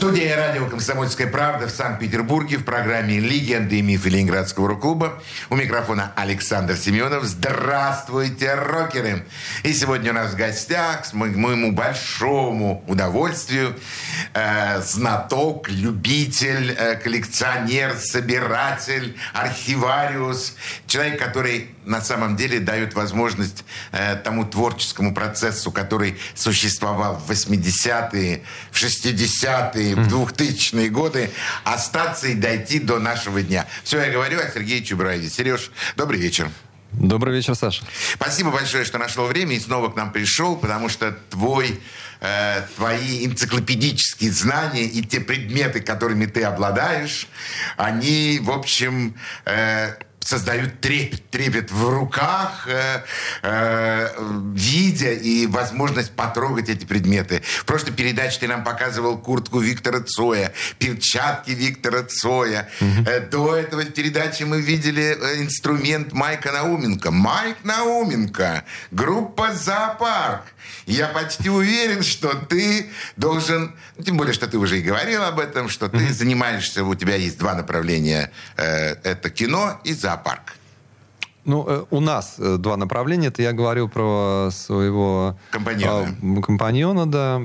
студии радио «Комсомольская правда» в Санкт-Петербурге в программе «Легенды и мифы Ленинградского рок-клуба». У микрофона Александр Семенов. Здравствуйте, рокеры! И сегодня у нас в гостях, с моему большому удовольствию, э, знаток, любитель, э, коллекционер, собиратель, архивариус. Человек, который на самом деле дает возможность э, тому творческому процессу, который существовал в 80-е, в 60-е, в 2000-е годы, остаться и дойти до нашего дня. Все, я говорю о Сергее Чубраеве. Сереж, добрый вечер. Добрый вечер, Саша. Спасибо большое, что нашел время и снова к нам пришел, потому что твой, э, твои энциклопедические знания и те предметы, которыми ты обладаешь, они, в общем, э, создают трепет, трепет в руках, э, э, видя и возможность потрогать эти предметы. В прошлой передаче ты нам показывал куртку Виктора Цоя, перчатки Виктора Цоя. Угу. Э, до этого в передаче мы видели э, инструмент Майка Науменко. Майк Науменко, группа «Зоопарк». Я почти уверен, что ты должен, ну, тем более, что ты уже и говорил об этом, что ты mm-hmm. занимаешься, у тебя есть два направления, э, это кино и зоопарк. Ну, э, у нас э, два направления. Это я говорил про своего компаньона, э, компаньона да,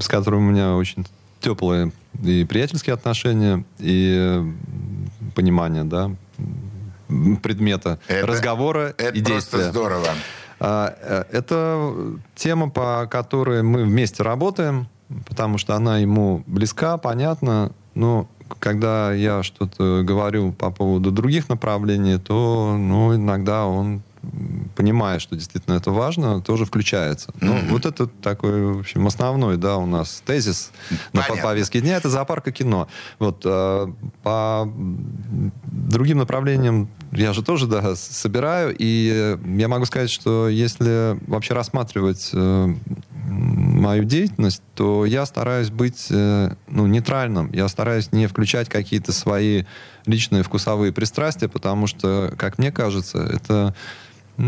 с которым у меня очень теплые и приятельские отношения, и понимание, да, предмета это, разговора это и действия. Это просто здорово. А, э, это тема, по которой мы вместе работаем, потому что она ему близка, понятна. Но когда я что-то говорю по поводу других направлений, то ну, иногда он понимая, что действительно это важно, тоже включается. Ну, mm-hmm. вот это такой, в общем, основной, да, у нас тезис Понятно. на повестке дня, это зоопарк и кино. Вот, э, по другим направлениям я же тоже, да, собираю, и я могу сказать, что если вообще рассматривать э, мою деятельность, то я стараюсь быть э, ну, нейтральным. Я стараюсь не включать какие-то свои личные вкусовые пристрастия, потому что, как мне кажется, это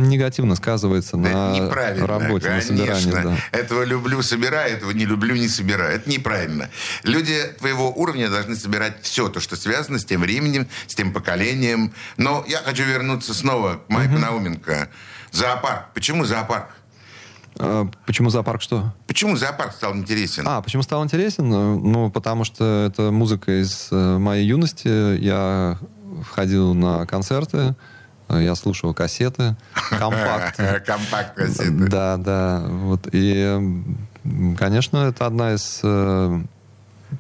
негативно сказывается да на работе, конечно. на собирании. Да. Этого люблю, собираю, этого не люблю, не собираю. Это неправильно. Люди твоего уровня должны собирать все то, что связано с тем временем, с тем поколением. Но я хочу вернуться снова к Майку угу. Науменко. Зоопарк. Почему зоопарк? А, почему зоопарк что? Почему зоопарк стал интересен? А, почему стал интересен? Ну, потому что это музыка из э, моей юности. Я входил на концерты, я слушал кассеты, компакт. Компакт-кассеты. Да, да. Вот. И, конечно, это одна из э,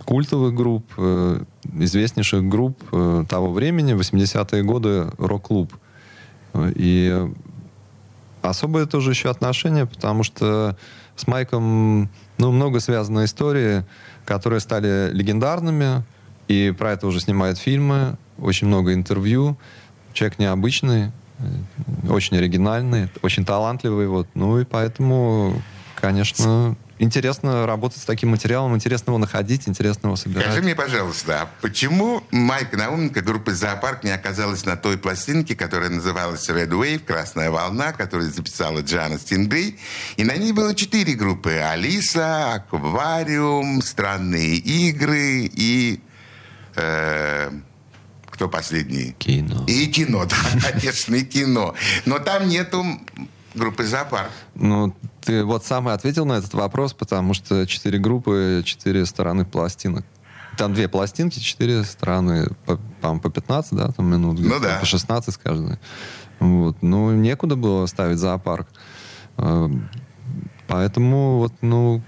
культовых групп, э, известнейших групп э, того времени, 80-е годы, рок-клуб. И особое тоже еще отношение, потому что с Майком ну, много связано истории, которые стали легендарными, и про это уже снимают фильмы, очень много интервью человек необычный, очень оригинальный, очень талантливый. Вот. Ну и поэтому, конечно, интересно работать с таким материалом, интересно его находить, интересно его собирать. Скажи мне, пожалуйста, а почему Майка Науменко, группа «Зоопарк» не оказалась на той пластинке, которая называлась «Red Wave», «Красная волна», которую записала Джана Стингрей, и на ней было четыре группы. «Алиса», «Аквариум», «Странные игры» и... Э, кто последний? Кино. И кино, да, конечно, и кино. Но там нету группы «Зоопарк». Ну, ты вот сам и ответил на этот вопрос, потому что четыре группы, четыре стороны пластинок. Там две пластинки, четыре стороны, по, по, по 15, да, там минут, ну, да. по 16 с каждой. Вот. Ну, некуда было ставить зоопарк. Э, поэтому вот, ну,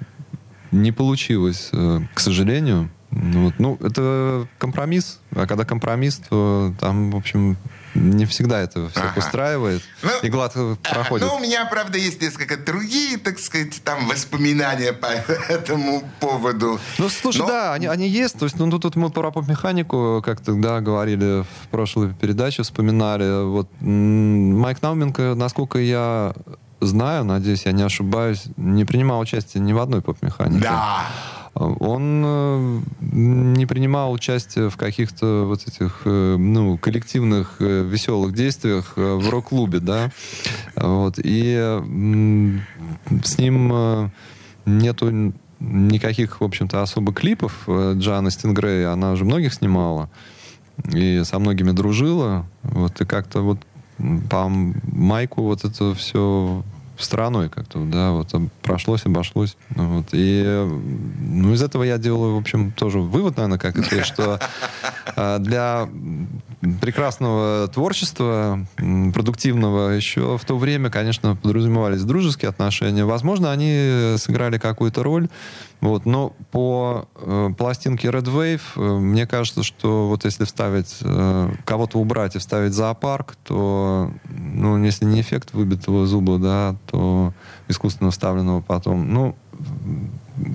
не получилось, э, к сожалению. Ну, вот, ну, это компромисс. А когда компромисс, то там, в общем, не всегда это все ага. устраивает ну, и гладко проходит. Ну, у меня, правда, есть несколько другие, так сказать, там воспоминания по этому поводу. Ну, слушай, Но... да, они, они есть. То есть, ну, тут мы про поп-механику как-то, да, говорили в прошлой передаче, вспоминали. Вот Майк Науменко, насколько я знаю, надеюсь, я не ошибаюсь, не принимал участие ни в одной поп-механике. Да. Он э, не принимал участие в каких-то вот этих, э, ну, коллективных э, веселых действиях в рок-клубе, да. Вот. И с ним нету никаких, в общем-то, особо клипов. Джана Стингрей, она уже многих снимала и со многими дружила. Вот, и как-то вот по Майку вот это все стороной как-то, да, вот прошлось, обошлось. Ну, Вот, и, ну, из этого я делаю, в общем, тоже вывод, наверное, как это, что э, для прекрасного творчества, продуктивного, еще в то время, конечно, подразумевались дружеские отношения. Возможно, они сыграли какую-то роль, вот, но по э, пластинке Red Wave э, мне кажется, что вот если вставить э, кого-то убрать и вставить зоопарк, то, ну, если не эффект выбитого зуба, да, то искусственно вставленного потом, ну,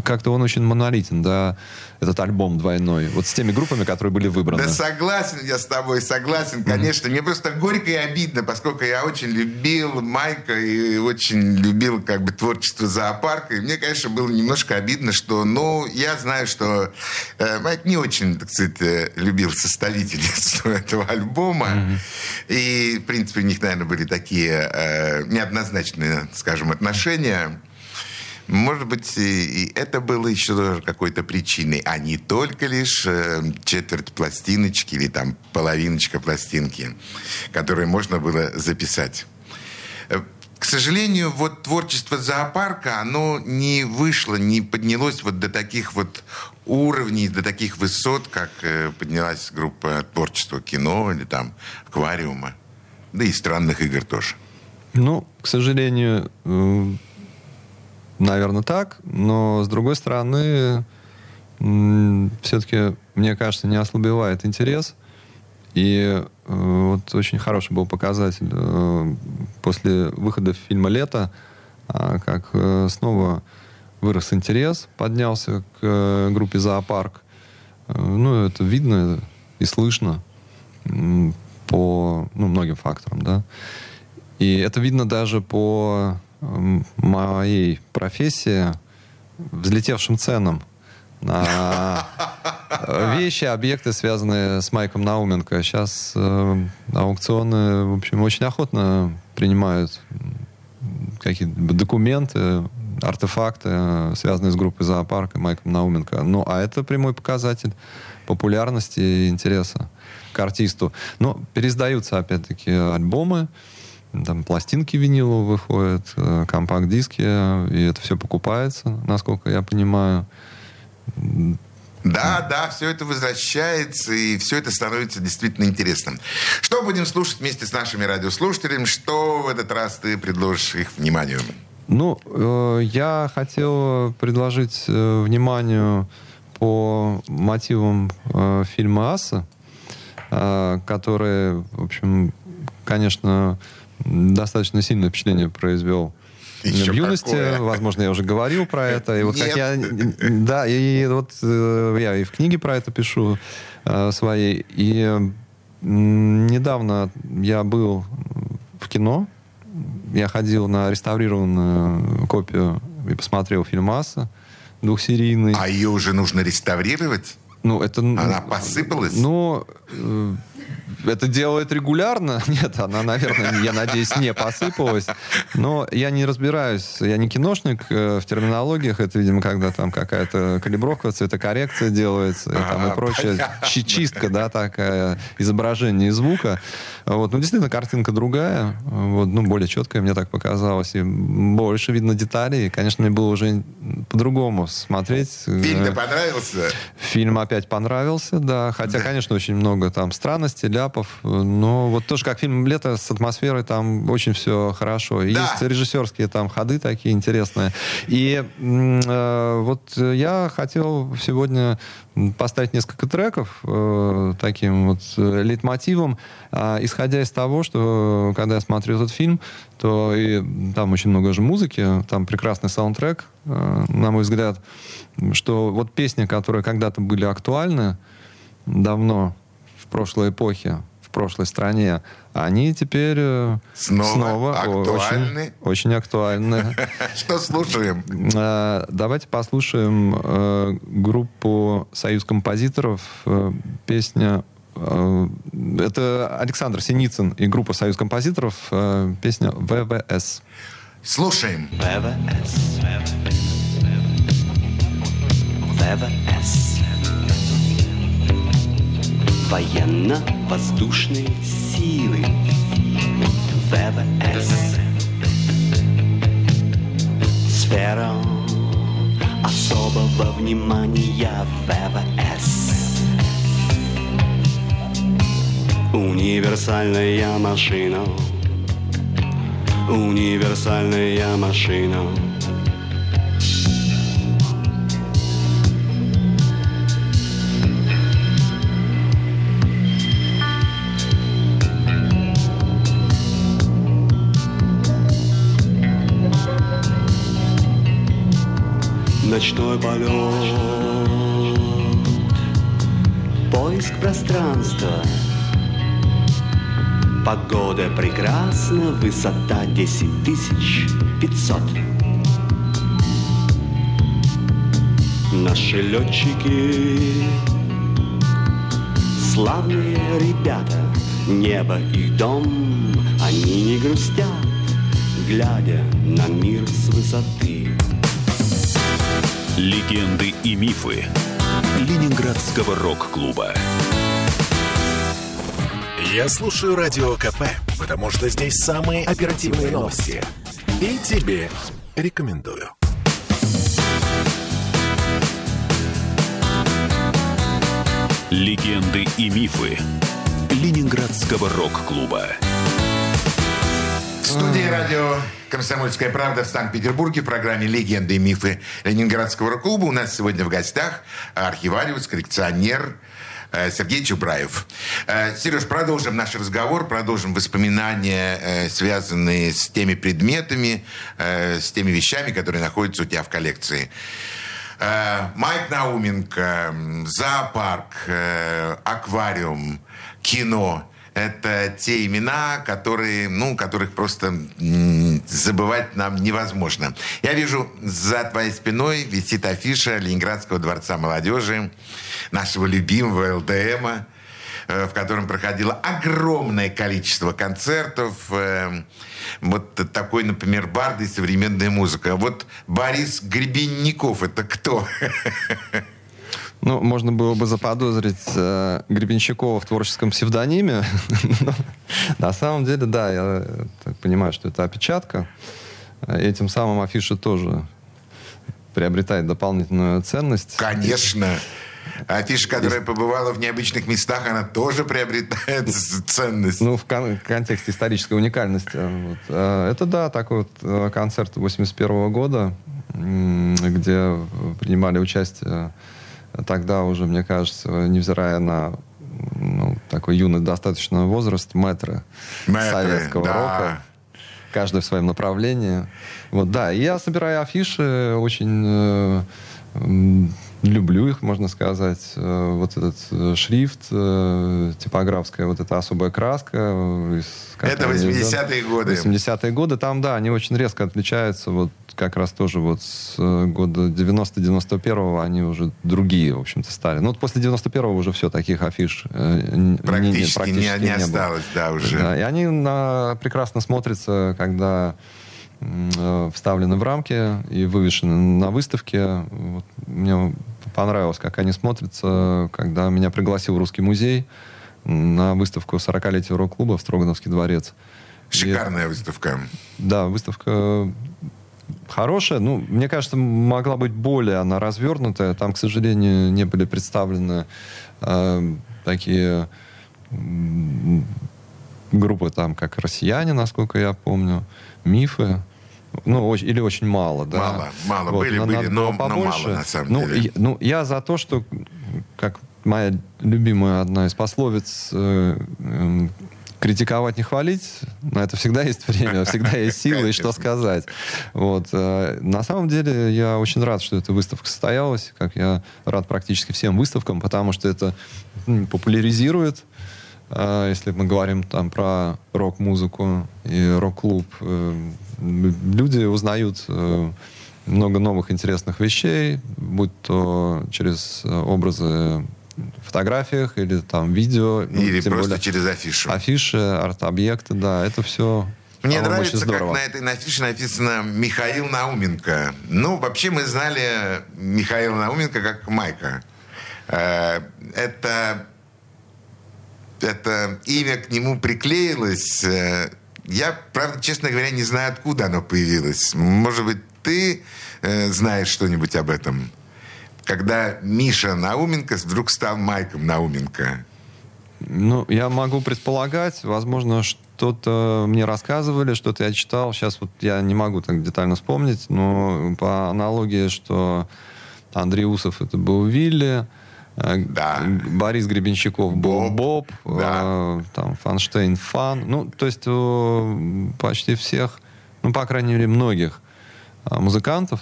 как-то он очень монолитен, да, этот альбом двойной. Вот с теми группами, которые были выбраны. Да согласен я с тобой, согласен, конечно. Мне просто горько и обидно, поскольку я очень любил Майка и очень любил как бы творчество зоопарка. И мне, конечно, было немножко обидно, что, ну, я знаю, что э, Майк не очень, так сказать, э, любил составительницу этого альбома. И, в принципе, у них, наверное, были такие э, неоднозначные, скажем, отношения. Может быть, и, это было еще тоже какой-то причиной, а не только лишь э, четверть пластиночки или там половиночка пластинки, которые можно было записать. Э, К сожалению, вот творчество зоопарка, оно не вышло, не поднялось вот до таких вот уровней, до таких высот, как э, поднялась группа творчества кино или там аквариума. Да и странных игр тоже. Ну, к сожалению, наверное, так. Но, с другой стороны, все-таки, мне кажется, не ослабевает интерес. И э, вот очень хороший был показатель э, после выхода фильма «Лето», а, как э, снова вырос интерес, поднялся к э, группе «Зоопарк». Э, Ну, это видно и слышно м, по ну, многим факторам, да. И это видно даже по моей профессии, взлетевшим ценам на вещи, объекты, связанные с Майком Науменко. Сейчас э, аукционы, в общем, очень охотно принимают какие-то документы, артефакты, связанные с группой «Зоопарк» и Майком Науменко. Ну, а это прямой показатель популярности и интереса к артисту. Но переиздаются, опять-таки, альбомы, там пластинки виниловые выходят, э, компакт-диски, и это все покупается, насколько я понимаю. Да, да, все это возвращается, и все это становится действительно интересным. Что будем слушать вместе с нашими радиослушателями? Что в этот раз ты предложишь их вниманию? Ну, э, я хотел предложить э, вниманию по мотивам э, фильма «Аса», э, который, в общем, конечно, достаточно сильное впечатление произвел Еще в юности. какое. Возможно, я уже говорил про это. И вот как Нет. я, да, и вот э, я и в книге про это пишу э, своей. И недавно я был в кино. Я ходил на реставрированную копию и посмотрел фильм «Аса» двухсерийный. А ее уже нужно реставрировать? Ну, это... Она посыпалась? Ну, э, это делает регулярно. Нет, она, наверное, я надеюсь, не посыпалась. Но я не разбираюсь, я не киношник э, в терминологиях. Это, видимо, когда там какая-то калибровка, цветокоррекция делается и, там, и прочее. понятно. Чи- Чистка, да, такая, изображение и звука. Вот. Ну, действительно, картинка другая, вот, ну, более четкая, мне так показалось. И больше видно деталей. И, конечно, мне было уже по-другому смотреть. Фильм-то Э, понравился? Фильм опять понравился, да. Хотя, конечно, очень много там странностей, ляпов. Но вот тоже как фильм «Лето» с атмосферой, там очень все хорошо. И Да. Есть режиссерские там ходы такие интересные. И э, вот я хотел сегодня поставить несколько треков э, таким вот э, лейтмотивом, а, исходя из того, что когда я смотрел этот фильм, то и там очень много же музыки, там прекрасный саундтрек, э, на мой взгляд, что вот песни, которые когда-то были актуальны давно, прошлой эпохе, в прошлой стране, они теперь э, Снова снова актуальны? Очень, очень актуальны. Что слушаем? Э, Давайте послушаем э, группу «Союз композиторов». Песня... Это Александр Синицын и группа «Союз композиторов». Песня «ВВС». Слушаем. ВВС. ВВС. Военно-воздушные силы. ВВС. Сфера особого внимания ВВС. Универсальная машина. Универсальная машина. Ночной полет, поиск пространства. Погода прекрасна, высота 10 тысяч 500. Наши летчики, славные ребята, небо их дом, они не грустят, глядя на мир с высоты. Легенды и мифы Ленинградского рок-клуба. Я слушаю Радио КП, потому что здесь самые оперативные новости. И тебе рекомендую. Легенды и мифы Ленинградского рок-клуба. В студии радио «Комсомольская правда» в Санкт-Петербурге в программе «Легенды и мифы Ленинградского рок-клуба» у нас сегодня в гостях архивариус, коллекционер э, Сергей Чубраев. Э, Сереж, продолжим наш разговор, продолжим воспоминания, э, связанные с теми предметами, с теми вещами, которые находятся у тебя в коллекции. Майк Науменко, зоопарк, аквариум, кино. Это те имена, которые, ну, которых просто забывать нам невозможно. Я вижу, за твоей спиной висит афиша Ленинградского дворца молодежи, нашего любимого ЛДМа, э, в котором проходило огромное количество концертов. э, Вот такой, например, барды и современная музыка. Вот Борис Гребенников, это кто? Ну, можно было бы заподозрить э, Гребенщикова в творческом псевдониме. На самом деле, да, я э, понимаю, что это опечатка. Э, Этим самым афиша тоже приобретает дополнительную ценность. Конечно. Афиша, которая побывала в необычных местах, она тоже приобретает ценность. Ну, в кон- контексте исторической уникальности. Вот. Э, Это, да, такой вот концерт 81 года, где принимали участие тогда уже, мне кажется, невзирая на ну, такой юный достаточно возраст, мэтры, Мэтры, советского да. рока. Каждый в своем направлении. Вот, да, и я собираю афиши, очень э, люблю их, можно сказать. Э, Вот этот э, шрифт, э, типографская вот эта особая краска. Это они 80-е годы. 80-е годы. Там, да, они очень резко отличаются. Вот как раз тоже вот с года 90-91 они уже другие, в общем-то, стали. Ну, вот после 91-го уже все, таких афиш э, н- Практически не- не было. осталось, да, уже. Да, и они на- прекрасно смотрятся, когда вставлены в рамки и вывешены на выставке. Вот мне понравилось, как они смотрятся, когда меня пригласил Русский музей на выставку 40-летия рок-клуба в Строгановский дворец. И- Шикарная выставка. да, выставка хорошая. Ну, мне кажется, могла быть более она развернутая. Там, к сожалению, не были представлены э, такие группы, там, как «Россияне», насколько я помню, «Мифы». Ну, или очень мало, да. Мало, мало. Были, были, надо но- было но мало, на самом ну, деле. я- ну, я за то, что, как моя любимая одна из пословиц, э, эм, критиковать не хвалить, на это всегда есть время, всегда есть силы и что сказать. Вот. э, На самом деле я очень рад, что эта выставка состоялась, как я рад практически всем выставкам, потому что это популяризирует э, если мы говорим там про рок-музыку и рок-клуб, э, люди узнают э, много новых интересных вещей, будь то через э, образы в фотографиях или там видео. ну, Или тем просто более через афишу. Афиши, арт-объекты, да, это все Мне нравится, очень как здорово. на этой на афише написано Михаил Науменко. Ну, вообще мы знали Михаила Науменко как Майка. Э, Это, это имя к нему приклеилось. Я, правда, честно говоря, не знаю, откуда оно появилось. Может быть, ты э, знаешь что-нибудь об этом? Когда Миша Науменко вдруг стал Майком Науменко. Ну, я могу предполагать, возможно, что-то мне рассказывали, что-то я читал. Сейчас вот я не могу так детально вспомнить, но по аналогии, что Андрей Усов это был Вилли, Да. Борис Гребенщиков был Боб. Боб, Да. э, там Фанштейн Фан. Ну, то есть у почти всех, ну, по крайней мере, многих э, музыкантов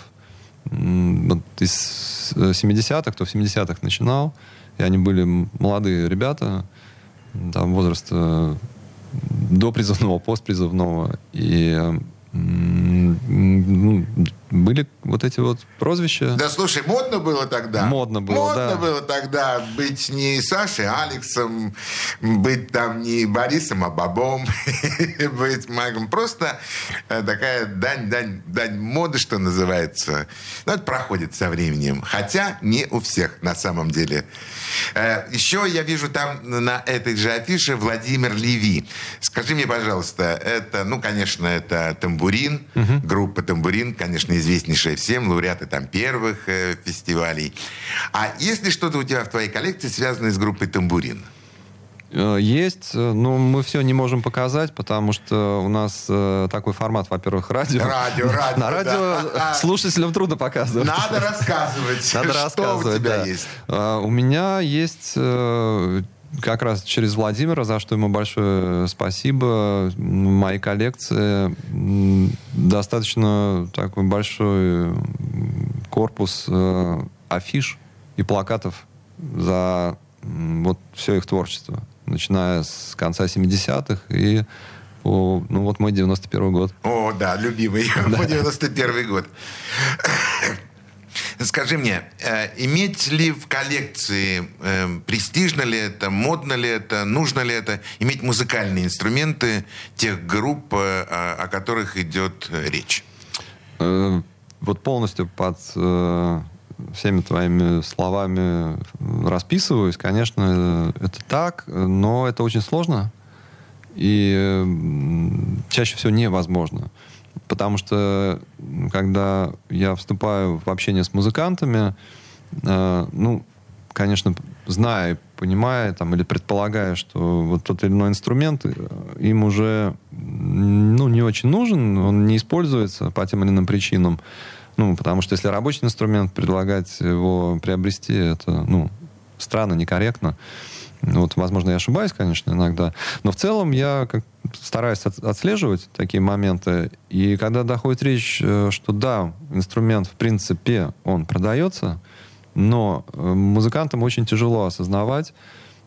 вот из э, 70-х, кто в 70-х начинал, и они были молодые ребята, там возраста до призывного, постпризывного. И м, ну, были вот эти вот прозвища. Да слушай, модно было тогда. Модно было, Модно да. было тогда быть не Сашей, Алексом, быть там не Борисом, а Бобом, быть Майком. Просто э, такая дань, дань, дань моды, что называется. Но это проходит со временем. Хотя не у всех на самом деле. Э, Еще я вижу там на этой же афише Владимир Леви. Скажи мне, пожалуйста, это, ну, конечно, это тамбурин, группа тамбурин, конечно, известнейшая всем, лауреаты там первых э, фестивалей. А есть ли что-то у тебя в твоей коллекции, связанное с группой тамбурин? Э, Есть, э, но мы все не можем показать, потому что у нас э, такой формат, во-первых, радио. Радио, радио, На радио да. слушателям трудно показывать. Надо рассказывать, Надо что рассказывать, у тебя да. есть. У меня есть как раз через Владимира, за что ему большое спасибо. М, В моей коллекции достаточно такой большой корпус э, афиш и плакатов за вот все их творчество, начиная с конца 70-х и по, ну вот мой 91 год. О, да, любимый. По 91 год. Скажи мне, э, иметь ли в коллекции, э, престижно ли это, модно ли это, нужно ли это, иметь музыкальные инструменты тех групп, э, о, которых идет э, речь? Э, Вот полностью под э, всеми твоими словами расписываюсь. Конечно, э, это так, но это очень сложно и э, чаще всего невозможно. Потому что когда я вступаю в общение с музыкантами, э, ну, конечно, зная, понимая там, или предполагая, что вот тот или иной инструмент э, им уже ну, не очень нужен, он не используется по тем или иным причинам. Ну, потому что если рабочий инструмент, предлагать его приобрести, это, ну, странно, некорректно. Ну, Вот, возможно, я ошибаюсь, конечно, иногда. Но в целом я как стараюсь от- отслеживать такие моменты. И когда доходит речь, э, что да, инструмент, в принципе, он продается, но э, музыкантам очень тяжело осознавать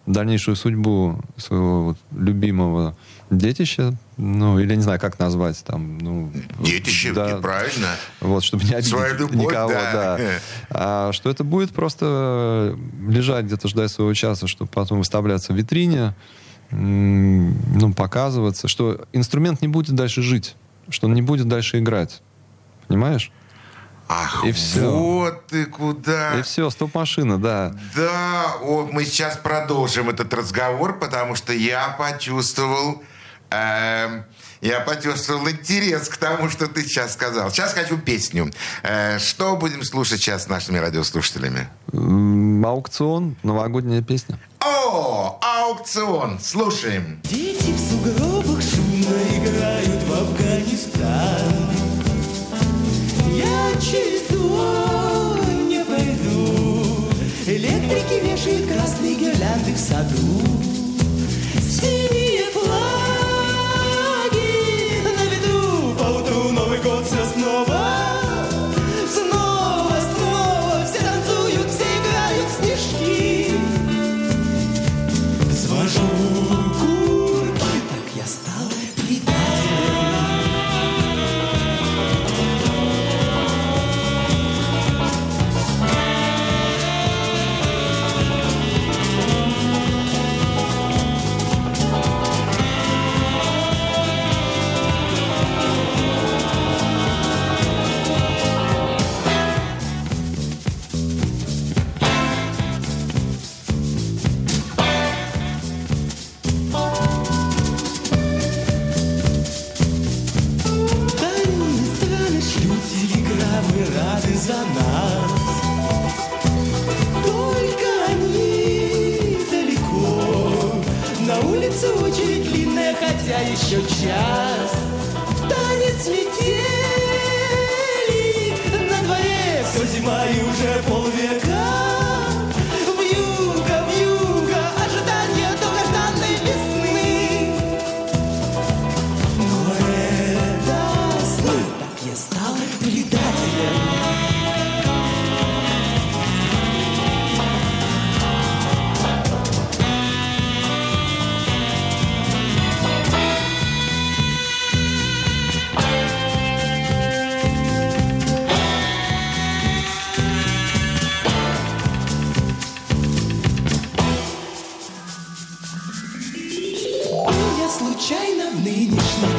дальнейшую судьбу своего вот любимого детища, ну, или не знаю, как назвать там, ну... Детище, да, правильно. вот, чтобы не обидеть Свою любовь, никого, да. да. А что это будет просто лежать где-то, ждать своего часа, чтобы потом выставляться в витрине, ну, показываться, что инструмент не будет дальше жить, что он не будет дальше играть. Понимаешь? Ах, И всё. вот ты куда. И все, стоп-машина, да. Да, о, мы сейчас продолжим этот разговор, потому что я почувствовал, я почувствовал интерес к тому, что ты сейчас сказал. Сейчас хочу песню. Э, что будем слушать сейчас с нашими радиослушателями? Аукцион, новогодняя песня. О, аукцион. Слушаем. Дети в сугробах шумно играют в Афганистан. Я через двор не пойду. Электрики вешают красные гирлянды в саду. Синие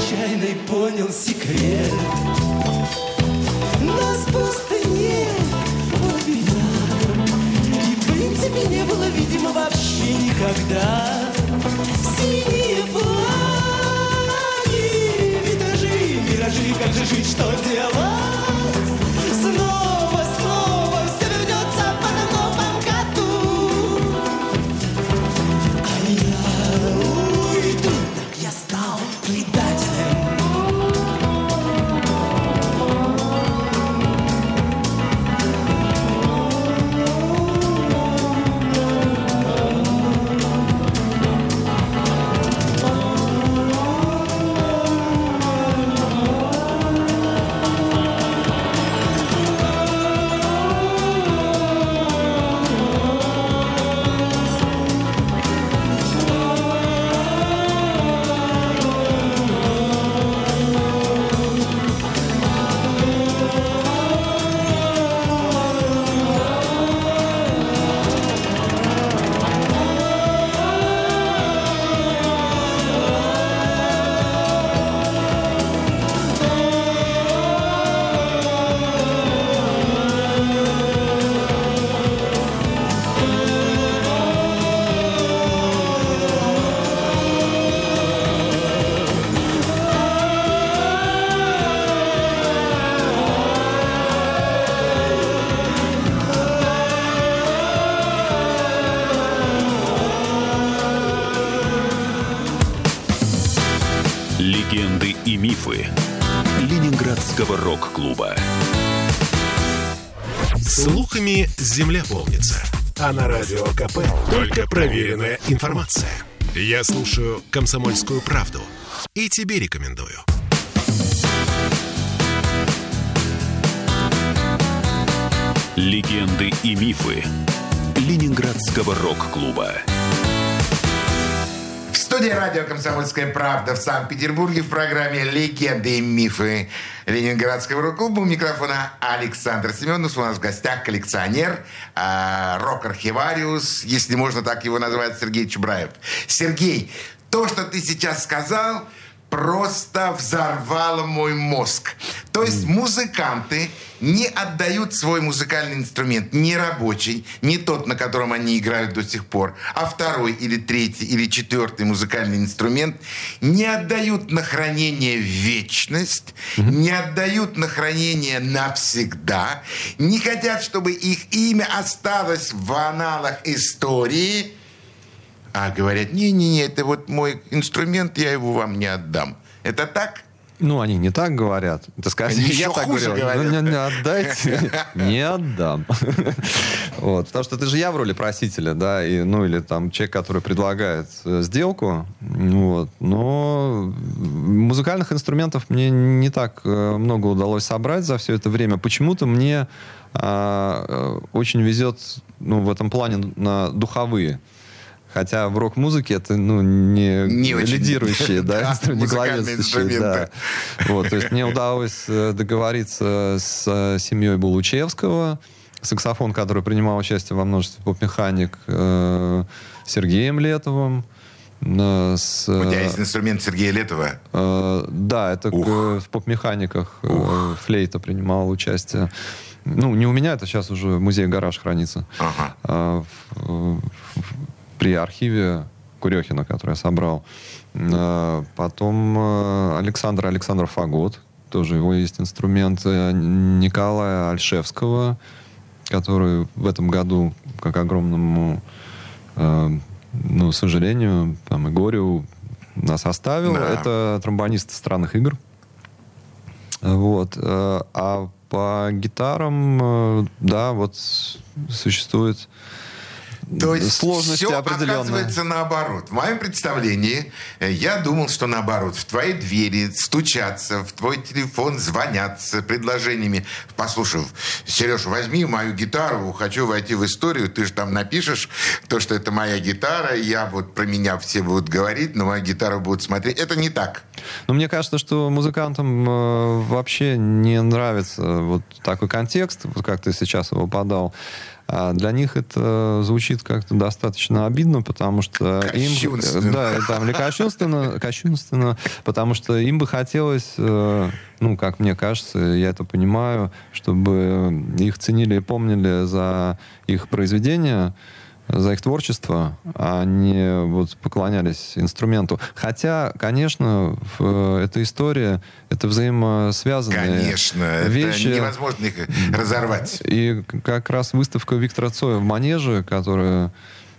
чайной понял секрет. Нас просто нет, вот беда. И в принципе не было, видимо, вообще никогда. Рок-клуба. Слухами земля полнится. А на радио КП только проверенная информация. Я слушаю «Комсомольскую правду» и тебе рекомендую. Легенды и мифы Ленинградского рок-клуба. В студии радио «Комсомольская правда» в Санкт-Петербурге в программе «Легенды и мифы» Ленинградского рок-клуба. У микрофона Александр Семенов. У нас в гостях коллекционер, э, рок-архивариус, если можно так его назвать, Сергей Чубраев. Сергей, то, что ты сейчас сказал, просто взорвало мой мозг. То есть музыканты не отдают свой музыкальный инструмент, не рабочий, не тот, на котором они играют до сих пор, а второй или третий или четвертый музыкальный инструмент не отдают на хранение вечность, не отдают на хранение навсегда, не хотят, чтобы их имя осталось в аналах истории, а говорят, не-не-не, это вот мой инструмент, я его вам не отдам. Это так? Ну, они не так говорят. Это скорее Они я так хуже говорю. говорят. Ну, не, не отдайте. Не отдам. Вот. Потому что ты же я в роли просителя, да, и, ну, или там человек, который предлагает э, сделку. Вот. Но музыкальных инструментов мне не так э, много удалось собрать за все это время. Почему-то мне а, э, очень везет ну, в этом плане на духовые. Хотя в рок-музыке это ну, не, Не очень. лидирующие, да, не главенствующие, да. Вот, то есть мне удалось э, договориться с э, семьей Булучевского, саксофон, который принимал участие во множестве поп-механик, э, Сергеем Летовым. э, с, У тебя э, есть инструмент Сергея Летова. э, да, это Ух. э, в поп-механиках э, флейта принимал участие. Ну, не у меня, это сейчас уже в музее «Гараж» хранится. Ага. В- в- при архиве Курехина, который я собрал. А, Потом э, Александр Александров Фагот, тоже его есть инструмент э, Николая Альшевского, который в этом году, как огромному э, ну, сожалению, там, и горю нас оставил. Да. Это тромбонист странных игр. Вот. э, А по гитарам, э, да, вот существует То есть сложности все определенные. оказывается наоборот. В моем представлении э, я думал, что наоборот. В твои двери стучатся, в твой телефон звонят с предложениями. Послушай, Сереж, возьми мою гитару, хочу войти в историю. Ты же там напишешь то, что это моя гитара. Я вот про меня все будут говорить, но мою гитару будут смотреть. Это не так. Но мне кажется, что музыкантам э, вообще не нравится вот такой контекст, вот как ты сейчас его подал. А для них это звучит как-то достаточно обидно, потому что им... Да, там, или кощунственно, кощунственно, потому что им бы хотелось, э, ну, как мне кажется, я это понимаю, чтобы их ценили и помнили за их произведения, за их творчество, а не вот поклонялись инструменту. Хотя, конечно, в, эта история, это взаимосвязанные Конечно, вещи. это невозможно их разорвать. И как раз выставка Виктора Цоя в Манеже, которая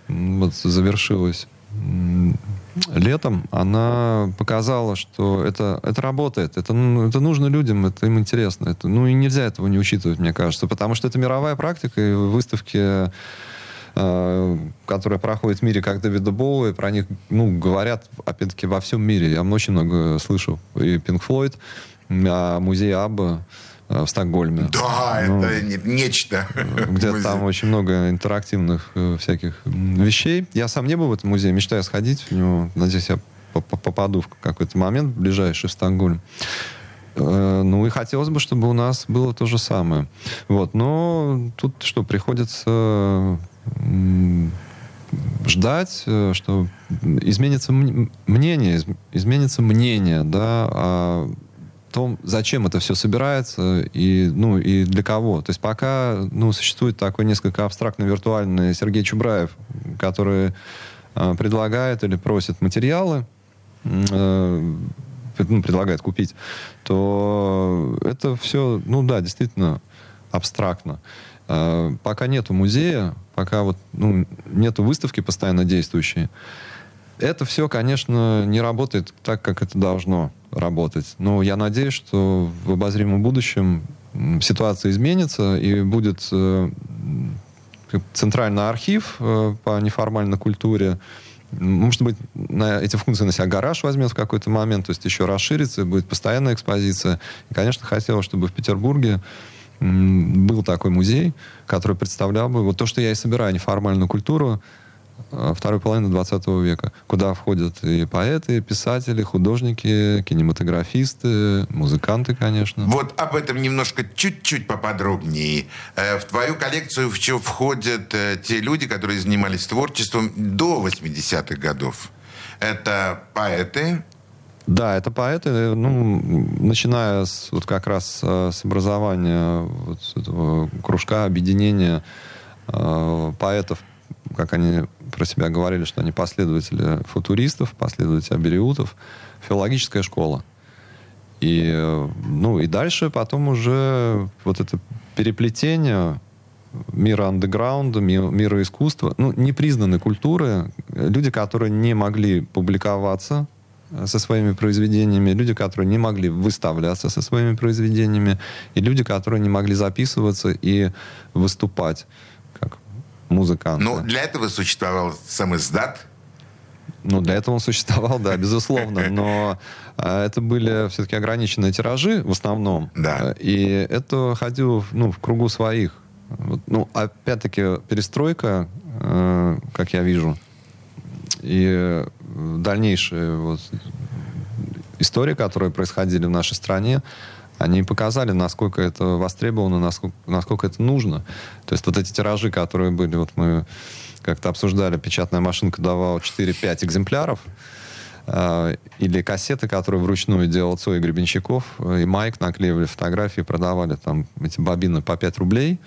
вот завершилась летом, она показала, что это, это работает, это, ну, это нужно людям, это им интересно. Это, ну и нельзя этого не учитывать, мне кажется, потому что это мировая практика, и выставки э, которая проходит в мире, как Дэвида Боуи, про них, ну, говорят, опять-таки, во всем мире. Я очень много слышу. И Пинк Флойд, о музее Абба э, в Стокгольме. Да, Ну, это не- нечто. где там очень много интерактивных э, всяких вещей. Я сам не был в этом музее, мечтаю сходить в него. Надеюсь, я по- по- попаду в какой-то момент ближайший в Стокгольм. Э, Ну и хотелось бы, чтобы у нас было то же самое. Вот. Но тут что, приходится ждать, э, что изменится мнение, из- изменится мнение, да, о том, зачем это все собирается и, ну, и для кого. То есть пока ну, существует такой несколько абстрактно-виртуальный Сергей Чубраев, который э, предлагает или просит материалы, э, ну, предлагает купить, то это все, ну да, действительно абстрактно. Э, Пока нету музея, пока вот ну, нету выставки постоянно действующей, это все, конечно, не работает так, как это должно работать. Но я надеюсь, что в обозримом будущем ситуация изменится и будет э, центральный архив э, по неформальной культуре. Может быть, на эти функции на себя гараж возьмет в какой-то момент, то есть еще расширится, будет постоянная экспозиция. И, конечно, хотелось, чтобы в Петербурге был такой музей, который представлял бы вот то, что я и собираю, неформальную культуру э, второй половины 20 века, куда входят и поэты, и писатели, художники, кинематографисты, музыканты, конечно. Вот об этом немножко чуть-чуть поподробнее. Э, В твою коллекцию входят э, те люди, которые занимались творчеством до 80-х годов. Это поэты, Да, это поэты, э, ну, начиная с, вот как раз э, с образования вот этого кружка, объединения э, поэтов, как они про себя говорили, что они последователи футуристов, последователи абериутов, филологическая школа. И, э, ну, и дальше потом уже вот это переплетение мира андеграунда, ми- мира искусства, ну, непризнанной культуры, люди, которые не могли публиковаться со своими произведениями, люди, которые не могли выставляться со своими произведениями, и люди, которые не могли записываться и выступать как музыканты. ну, для этого существовал сам издат. Ну, для этого он существовал, да, безусловно. Но а, это были все-таки ограниченные тиражи в основном. Да. Э, И это ходило ну, в кругу своих. Вот, ну, опять-таки, перестройка, э, как я вижу, и э, дальнейшие вот, истории, которые происходили в нашей стране, они показали, насколько это востребовано, насколько, насколько это нужно. То есть вот эти тиражи, которые были, вот мы как-то обсуждали, печатная машинка давала 4-5 экземпляров, э, или кассеты, которые вручную делал Цой Гребенщиков, э, и Майк наклеивали фотографии, продавали там эти бобины по 5 рублей.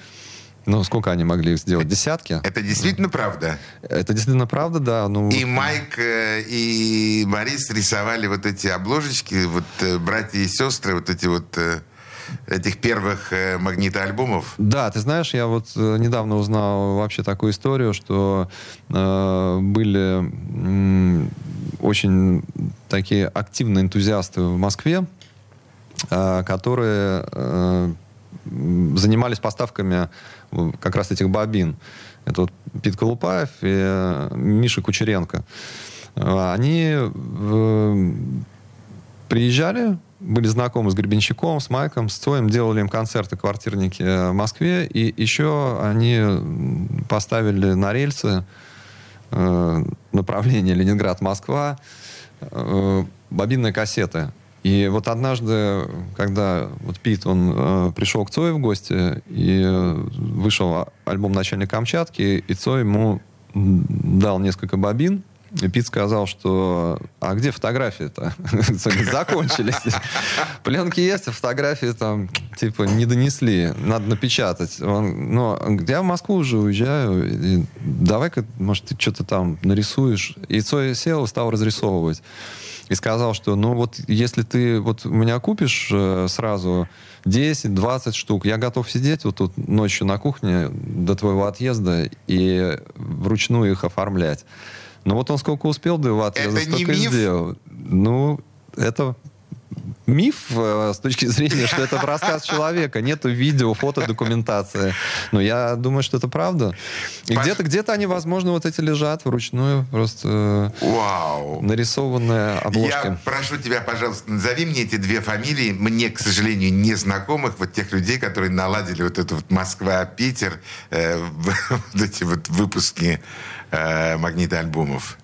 Ну, сколько они могли сделать? Десятки? Это действительно правда? Это действительно правда, да. Ну, И Майк, э, и Борис рисовали вот эти обложечки, вот э, братья и сестры, вот эти вот э, этих первых э, магнитоальбомов. Да, ты знаешь, я вот э, недавно узнал вообще такую историю, что э, были м, очень такие активные энтузиасты в Москве, э, которые э, занимались поставками э, как раз этих бобин. Это вот Пит Колупаев и э, Миша Кучеренко. Э, Они э, приезжали, были знакомы с Гребенщиком, с Майком, с Цоем, делали им концерты квартирники в Москве, и еще они поставили на рельсы э, направление Ленинград-Москва э, бобинные кассеты. И вот однажды, когда вот Пит, он э, пришел к Цою в гости, и вышел а- альбом «Начальник Камчатки», и Цой ему дал несколько бобин, Пит сказал, что а где фотографии-то? Закончились. Пленки есть, а фотографии там типа не донесли. Надо напечатать. Он, ну, я в Москву уже уезжаю. Давай-ка, может, ты что-то там нарисуешь. И Цой сел и стал разрисовывать. И сказал, что ну вот если ты вот у меня купишь э, сразу 10-20 штук, я готов сидеть вот тут ночью на кухне до твоего отъезда и вручную их оформлять. Но вот он сколько успел до отъезда, Это не столько и миф? сделал. Ну, это миф э, с точки зрения, что это рассказ человека. Нету видео, фото, документации. Но я думаю, что это правда. И Паш- где-то, где-то они, возможно, вот эти лежат вручную, просто э, Вау! нарисованные обложки. Я прошу тебя, пожалуйста, назови мне эти две фамилии, мне, к сожалению, незнакомых, вот тех людей, которые наладили вот эту вот Москва-Питер, э, вот эти вот выпуски э, магнитоальбомов.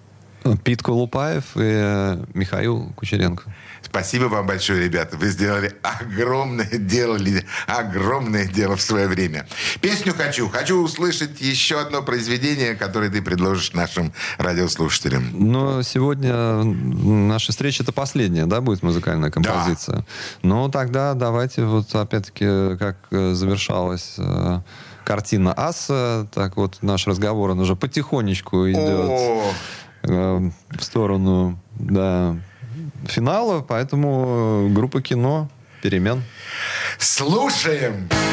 Пит Колупаев и э, Михаил Кучеренко. Спасибо вам большое, ребята. Вы сделали огромное дело, огромное дело в свое время. Песню хочу. Хочу услышать еще одно произведение, которое ты предложишь нашим радиослушателям. Но сегодня наша встреча это последняя, да, будет музыкальная композиция. Ну, тогда давайте вот опять-таки, как э, завершалась э, картина Аса, так вот наш разговор, он уже потихонечку идет О, э, в сторону, да, финала, поэтому э, группа кино перемен. слушаем! Место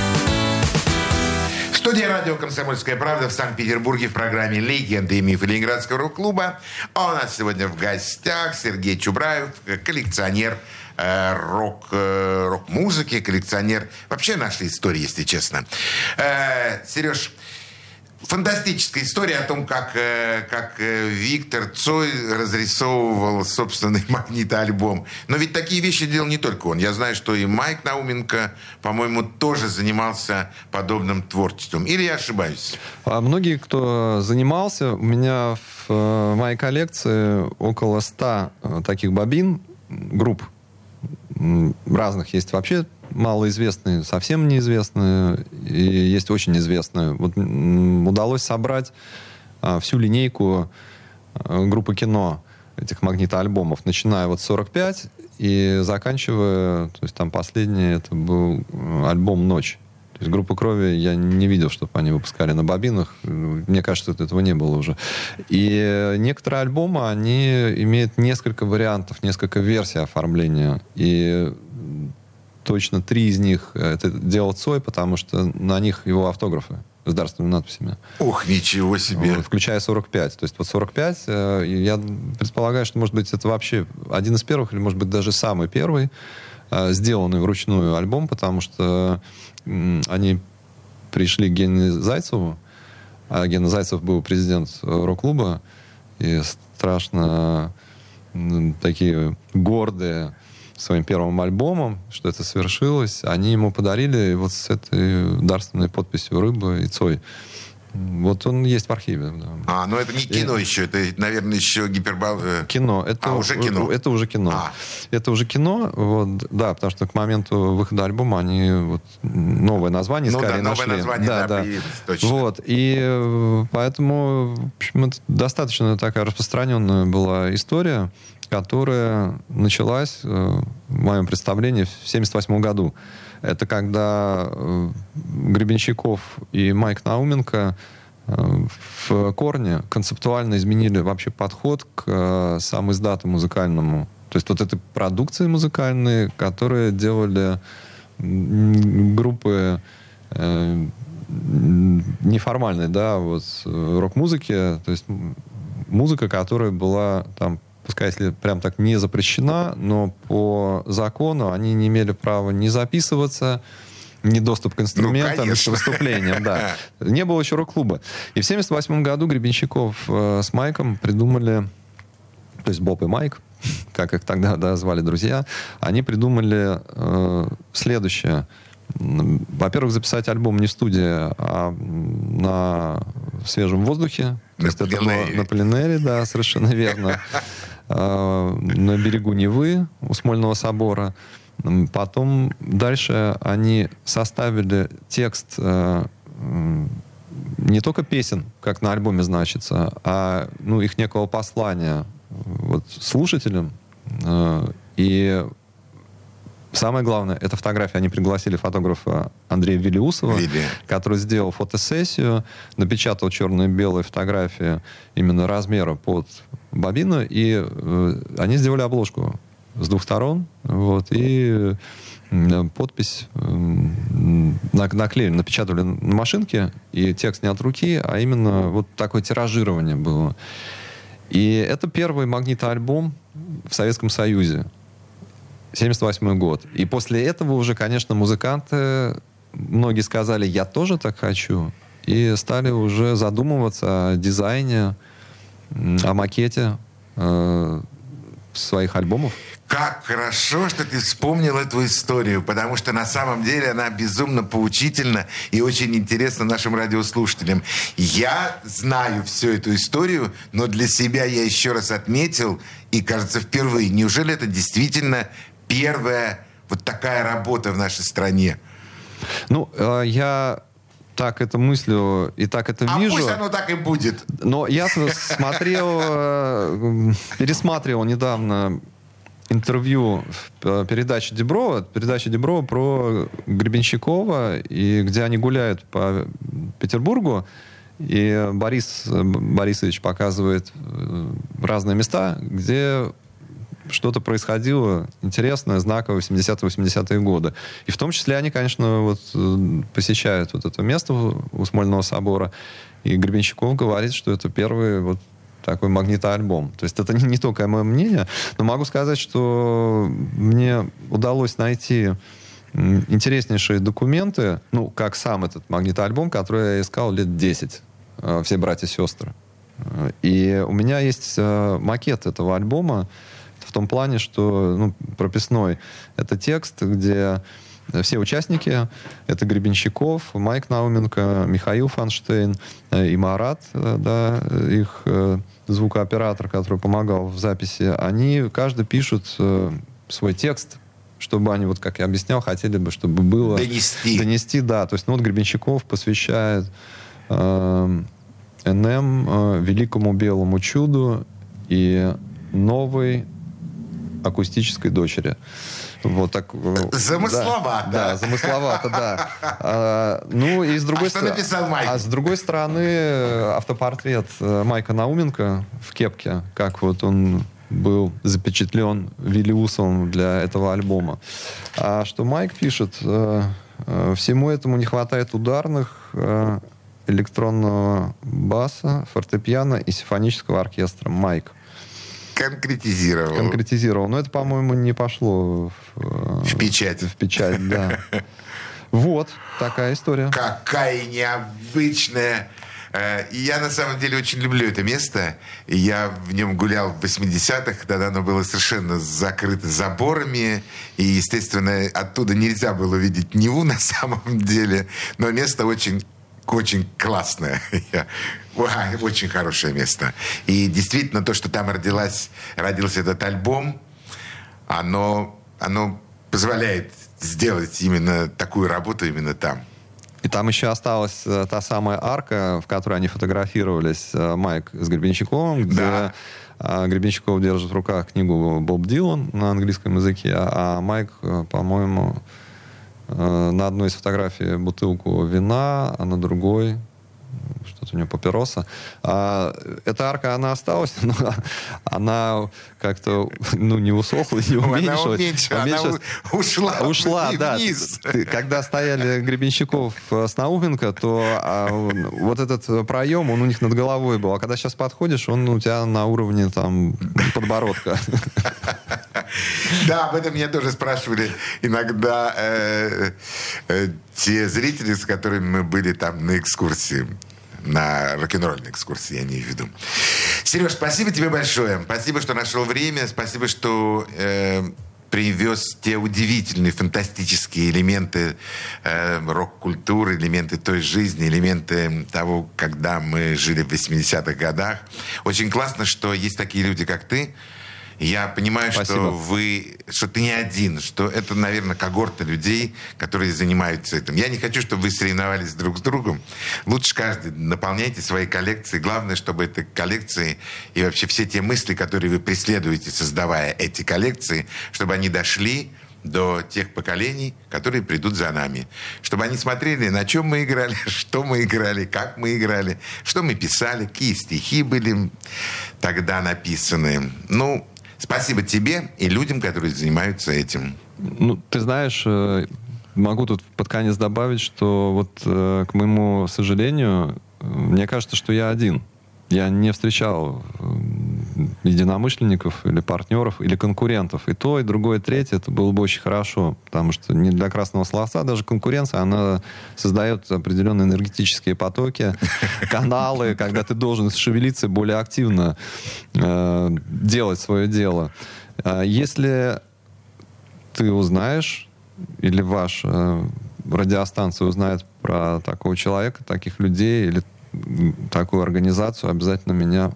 Студии радио «Комсомольская правда» в Санкт-Петербурге в программе «Легенды и мифы Ленинградского рок-клуба». А у нас сегодня в гостях Сергей Чубраев, коллекционер э, рок, э, рок-музыки, коллекционер вообще нашей истории, если честно. Э, Сереж, Фантастическая история о том, как, э, как э, Виктор Цой разрисовывал собственный магнитоальбом. Но ведь такие вещи делал не только он. Я знаю, что и Майк Науменко, по-моему, тоже занимался подобным творчеством. Или я ошибаюсь? А многие, кто занимался, у меня в э, моей коллекции около 100 э, таких бобин, групп разных есть вообще малоизвестные, совсем неизвестные, и есть очень известные. Вот удалось собрать а, всю линейку а, группы кино этих магнитоальбомов, начиная вот с 45 и заканчивая, то есть там последний, это был э, альбом «Ночь». То есть группу крови я не видел, чтобы они выпускали на бобинах. Мне кажется, этого не было уже. И некоторые альбомы, они имеют несколько вариантов, несколько версий оформления. И точно три из них э, это делал Цой, потому что на них его автографы с дарственными надписями. Ух, ничего себе. Вот, включая 45. То есть вот 45, э, я предполагаю, что, может быть, это вообще один из первых, или, может быть, даже самый первый э, сделанный вручную альбом, потому что они пришли к Гене Зайцеву, а Гена Зайцев был президент рок-клуба, и страшно такие гордые своим первым альбомом, что это свершилось, они ему подарили вот с этой дарственной подписью «Рыба» и «Цой». Вот он есть в архиве. да. А, ну это не кино еще, это, наверное, еще гипербол... э, Кино. Это, А, уже кино. Это уже кино. А. Это уже кино, вот, да, потому что к моменту выхода альбома они вот, новое название Ну да, скорее новое нашли. название, да, появилось, точно. Вот, и э, поэтому в общем, это достаточно такая распространенная была история, которая началась, э, в моем представлении, в 1978 году. Это когда э, Гребенщиков и Майк Науменко э, в корне концептуально изменили вообще подход к э, сам издату музыкальному. То есть вот этой продукции музыкальной, которые делали группы э, неформальной, да, вот рок-музыки, то есть музыка, которая была там пускай если прям так не запрещена, но по закону они не имели права не записываться, ни доступ к инструментам, ни к Ну, конечно. выступлениям, да. Не было еще рок-клуба. И в 1978 году Гребенщиков э, с Майком придумали, то есть Боб и Майк, как их тогда да, звали друзья, они придумали э, следующее. Во-первых, записать альбом не в студии, а на свежем воздухе. То На есть это было пленэре. на пленэре, да, совершенно верно. Э, На берегу Невы у Смольного собора. Потом дальше они составили текст э, не только песен, как на альбоме значится, а ну, их некого послания вот, слушателям. Э, И самое главное, это фотография. Они пригласили фотографа Андрея Велиусова, Вилли. который сделал фотосессию, напечатал черно-белые фотографии именно размера под бобину, и э, они сделали обложку с двух сторон, вот, и м, подпись на- наклеили, напечатали на машинке, и текст не от руки, а именно вот такое тиражирование было. И это первый магнитоальбом в Советском Союзе. 78 год. И после этого уже, конечно, музыканты, многие сказали, я тоже так хочу. И стали уже задумываться о дизайне, о макете э, своих альбомов. Как хорошо, что ты вспомнил эту историю, потому что на самом деле она безумно поучительна и очень интересна нашим радиослушателям. Я знаю всю эту историю, но для себя я еще раз отметил, и кажется впервые, неужели это действительно первая вот такая работа в нашей стране? Ну, э, я так это мыслю и так это А вижу. пусть оно так и будет. Но я смотрел, э, пересматривал недавно интервью в э, передаче Деброва, передача Деброва про Гребенщикова, и где они гуляют по Петербургу, и Борис Борисович показывает разные места, где что-то происходило интересное, знаковое в 70-80-е годы. И в том числе они, конечно, вот, э, посещают вот это место у Смольного собора. И Гребенщиков говорит, что это первый вот такой магнитоальбом. То есть это не, не только мое мнение, но могу сказать, что мне удалось найти интереснейшие документы, ну, как сам этот магнитоальбом, который я искал лет 10, э, все братья и сестры. Э, и у меня есть макет этого альбома в том плане, что ну, прописной. Это текст, где все участники, это Гребенщиков, Майк Науменко, Михаил Фанштейн и Марат, да, их звукооператор, который помогал в записи, они каждый пишут свой текст, чтобы они, вот как я объяснял, хотели бы, чтобы было... Донести. Донести, да. То есть, ну вот Гребенщиков посвящает э, НМ э, великому белому чуду и новой акустической дочери. Вот так. э, Замысловато. Да, да замысловато, да. А, ну и с другой А стороны. написал Майк? А с другой стороны, э, автопортрет э, Майка Науменко в кепке, как вот он был запечатлен Виллиусом для этого альбома. А что Майк пишет, э, э, всему этому не хватает ударных, э, электронного баса, фортепиано и симфонического оркестра. Майк Конкретизировал. конкретизировал. Но это, по-моему, не пошло в, э, В печать. В печать, да. Вот такая история. Какая необычная. Э, И я на самом деле очень люблю это место. Я в нем гулял в 80-х, тогда оно было совершенно закрыто заборами. И, естественно, оттуда нельзя было увидеть Неву на самом деле. Но место очень очень классное. Очень хорошее место. И действительно, то, что там родилась, родился этот альбом, оно, оно позволяет сделать именно такую работу именно там. И там еще осталась э, та самая арка, в которой они фотографировались, э, Майк с Гребенщиковым, где Да. Гребенщиков держит в руках книгу Боб Дилан на английском языке, а Майк, э, по-моему, на одной из фотографий бутылку вина, а на другой что-то у него папироса. А, эта арка, она осталась, но она как-то ну, не усохла, не Она уменьшилась. уменьшилась, она Уменьшилась. у- ушла, Ушла, да. вниз. Ты- когда стояли Гребенщиков э, с Науменко, то а, вот этот проем, он у них над головой был. А когда сейчас подходишь, он у тебя на уровне там подбородка. Да, об этом меня тоже спрашивали иногда э, э, те зрители, с которыми мы были там на экскурсии. На рок-н-ролльной экскурсии, я имею в виду. Сереж, спасибо тебе большое. Спасибо, что нашел время. Спасибо, что э, привез те удивительные, фантастические элементы э, рок-культуры, элементы той жизни, элементы того, когда мы жили в 80-х годах. Очень классно, что есть такие люди, как ты. Я понимаю, Спасибо. что вы, что ты не один, что это, наверное, когорта людей, которые занимаются этим. Я не хочу, чтобы вы соревновались друг с другом. Лучше каждый наполняйте свои коллекции. Главное, чтобы эти коллекции и вообще все те мысли, которые вы преследуете, создавая эти коллекции, чтобы они дошли до тех поколений, которые придут за нами. Чтобы они смотрели, на чем мы играли, что мы играли, как мы играли, что мы писали, какие стихи были тогда написаны. Ну, спасибо тебе и людям, которые занимаются этим. Ну, ты знаешь, э, могу тут под конец добавить, что вот, э, к моему сожалению, э, мне кажется, что я один. Я не встречал единомышленников или партнеров, или конкурентов. И то, и другое, и третье, это было бы очень хорошо. Потому что не для красного словца даже конкуренция, она создает определенные энергетические потоки, каналы, когда ты должен шевелиться более активно э, делать свое дело. А Если ты узнаешь, или ваша радиостанция узнает про такого человека, таких людей, или такую организацию, обязательно меня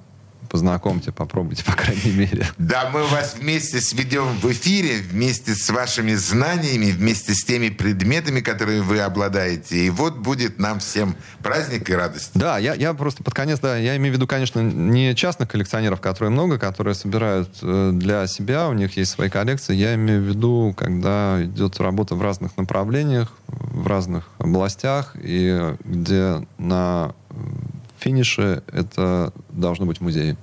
познакомьте, попробуйте, по крайней мере. Да, мы вас вместе сведем в эфире, вместе с вашими знаниями, вместе с теми предметами, которые вы обладаете. И вот будет нам всем праздник и радость. Да, я, я просто под конец, да, я имею в виду, конечно, не частных коллекционеров, которые много, которые собирают э, для себя, у них есть свои коллекции. Я имею в виду, когда идет работа в разных направлениях, в разных областях, и где на финише это должно быть в музее.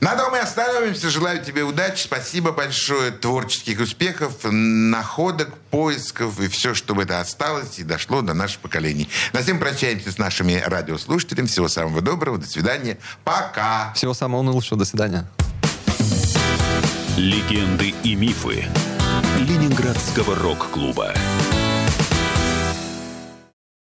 На том и остановимся. Желаю тебе удачи. Спасибо большое. Творческих успехов, находок, поисков и все, чтобы это осталось и дошло до наших поколений. На всем прощаемся с нашими радиослушателями. Всего самого доброго. До свидания. Пока. Всего самого наилучшего. До свидания. Легенды и мифы Ленинградского рок-клуба.